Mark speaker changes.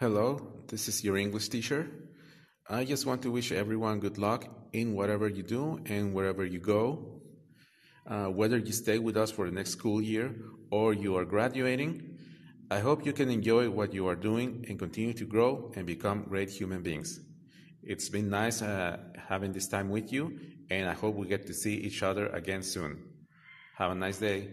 Speaker 1: Hello, this is your English teacher. I just want to wish everyone good luck in whatever you do and wherever you go. Uh, whether you stay with us for the next school year or you are graduating, I hope you can enjoy what you are doing and continue to grow and become great human beings. It's been nice uh, having this time with you, and I hope we get to see each other again soon. Have a nice day.